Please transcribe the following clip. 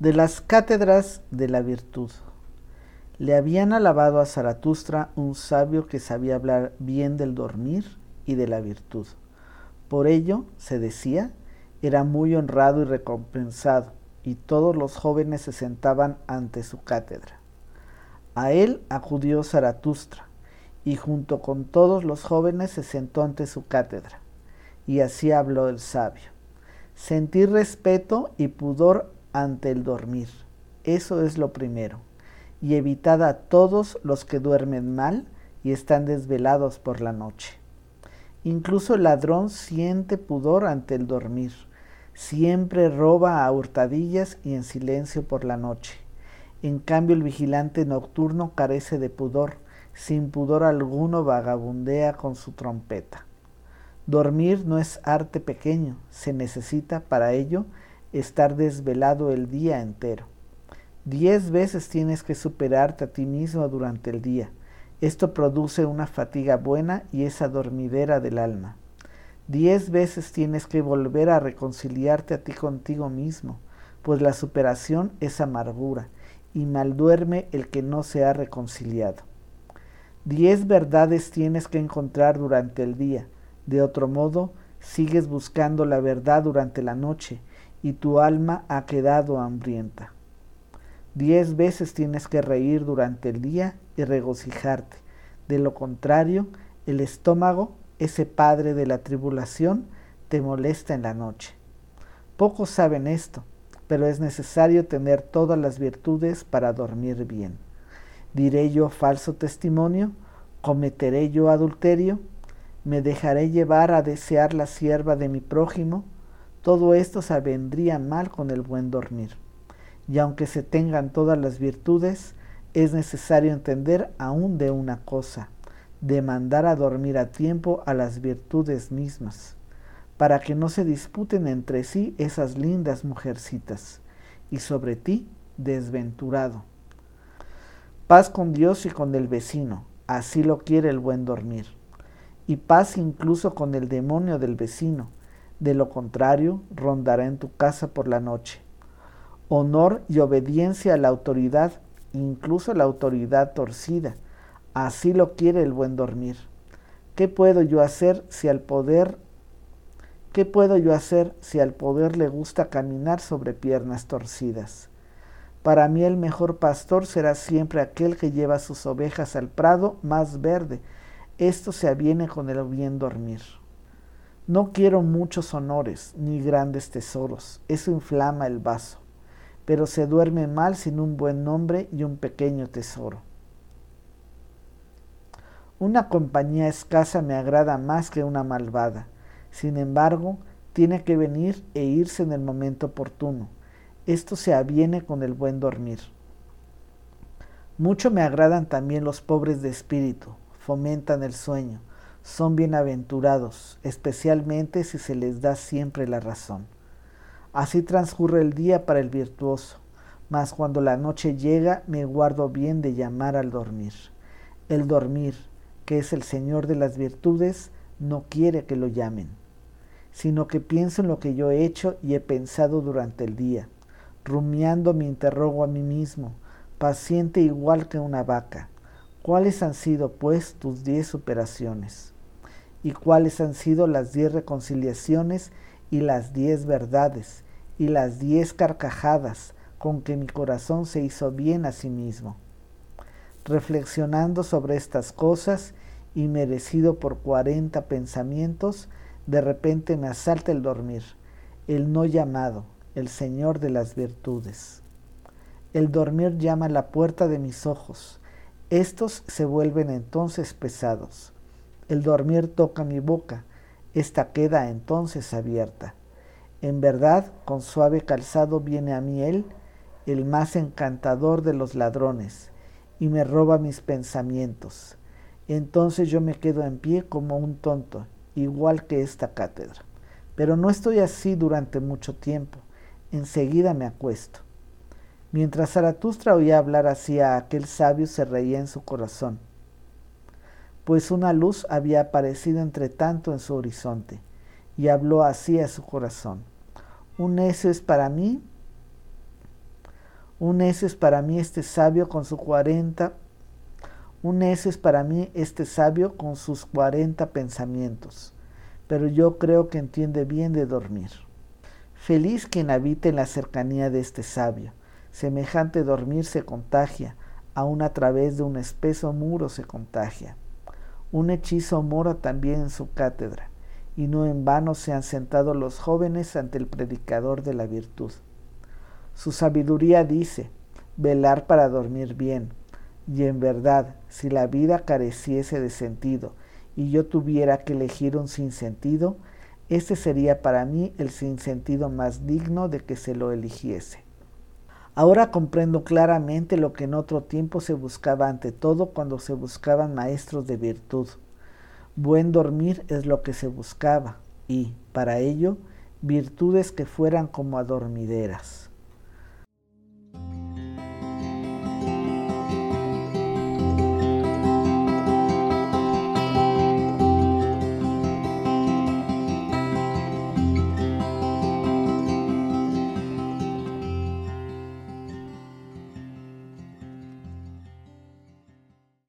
de las cátedras de la virtud. Le habían alabado a Zaratustra un sabio que sabía hablar bien del dormir y de la virtud. Por ello, se decía, era muy honrado y recompensado, y todos los jóvenes se sentaban ante su cátedra. A él acudió Zaratustra, y junto con todos los jóvenes se sentó ante su cátedra, y así habló el sabio. Sentir respeto y pudor ante el dormir. Eso es lo primero. Y evitad a todos los que duermen mal y están desvelados por la noche. Incluso el ladrón siente pudor ante el dormir. Siempre roba a hurtadillas y en silencio por la noche. En cambio el vigilante nocturno carece de pudor, sin pudor alguno vagabundea con su trompeta. Dormir no es arte pequeño, se necesita para ello estar desvelado el día entero. Diez veces tienes que superarte a ti mismo durante el día. Esto produce una fatiga buena y esa dormidera del alma. Diez veces tienes que volver a reconciliarte a ti contigo mismo, pues la superación es amargura, y mal duerme el que no se ha reconciliado. Diez verdades tienes que encontrar durante el día, de otro modo sigues buscando la verdad durante la noche, y tu alma ha quedado hambrienta. Diez veces tienes que reír durante el día y regocijarte. De lo contrario, el estómago, ese padre de la tribulación, te molesta en la noche. Pocos saben esto, pero es necesario tener todas las virtudes para dormir bien. ¿Diré yo falso testimonio? ¿Cometeré yo adulterio? ¿Me dejaré llevar a desear la sierva de mi prójimo? Todo esto se vendría mal con el buen dormir. Y aunque se tengan todas las virtudes, es necesario entender aún de una cosa, de mandar a dormir a tiempo a las virtudes mismas, para que no se disputen entre sí esas lindas mujercitas, y sobre ti, desventurado. Paz con Dios y con el vecino, así lo quiere el buen dormir, y paz incluso con el demonio del vecino, de lo contrario rondará en tu casa por la noche. Honor y obediencia a la autoridad, incluso la autoridad torcida. Así lo quiere el buen dormir. ¿Qué puedo yo hacer si al poder ¿Qué puedo yo hacer si al poder le gusta caminar sobre piernas torcidas? Para mí el mejor pastor será siempre aquel que lleva sus ovejas al prado más verde. Esto se aviene con el bien dormir. No quiero muchos honores ni grandes tesoros, eso inflama el vaso, pero se duerme mal sin un buen nombre y un pequeño tesoro. Una compañía escasa me agrada más que una malvada, sin embargo, tiene que venir e irse en el momento oportuno. Esto se aviene con el buen dormir. Mucho me agradan también los pobres de espíritu, fomentan el sueño, son bienaventurados, especialmente si se les da siempre la razón. Así transcurre el día para el virtuoso, mas cuando la noche llega me guardo bien de llamar al dormir. El dormir, que es el Señor de las virtudes, no quiere que lo llamen, sino que pienso en lo que yo he hecho y he pensado durante el día. Rumiando me interrogo a mí mismo, paciente igual que una vaca. ¿Cuáles han sido, pues, tus diez superaciones? ¿Y cuáles han sido las diez reconciliaciones y las diez verdades y las diez carcajadas con que mi corazón se hizo bien a sí mismo? Reflexionando sobre estas cosas y merecido por cuarenta pensamientos, de repente me asalta el dormir, el no llamado, el Señor de las virtudes. El dormir llama a la puerta de mis ojos, estos se vuelven entonces pesados. El dormir toca mi boca, esta queda entonces abierta. En verdad, con suave calzado viene a mí él, el más encantador de los ladrones, y me roba mis pensamientos. Entonces yo me quedo en pie como un tonto, igual que esta cátedra. Pero no estoy así durante mucho tiempo. Enseguida me acuesto. Mientras Zaratustra oía hablar así a aquel sabio, se reía en su corazón, pues una luz había aparecido entre tanto en su horizonte, y habló así a su corazón. Un necio es para mí Un es es para mí este sabio con sus cuarenta. Un es es para mí este sabio con sus cuarenta pensamientos. Pero yo creo que entiende bien de dormir. Feliz quien habite en la cercanía de este sabio. Semejante dormir se contagia, aun a través de un espeso muro se contagia. Un hechizo mora también en su cátedra, y no en vano se han sentado los jóvenes ante el predicador de la virtud. Su sabiduría dice, velar para dormir bien, y en verdad, si la vida careciese de sentido y yo tuviera que elegir un sinsentido, ese sería para mí el sinsentido más digno de que se lo eligiese. Ahora comprendo claramente lo que en otro tiempo se buscaba ante todo cuando se buscaban maestros de virtud. Buen dormir es lo que se buscaba y, para ello, virtudes que fueran como adormideras.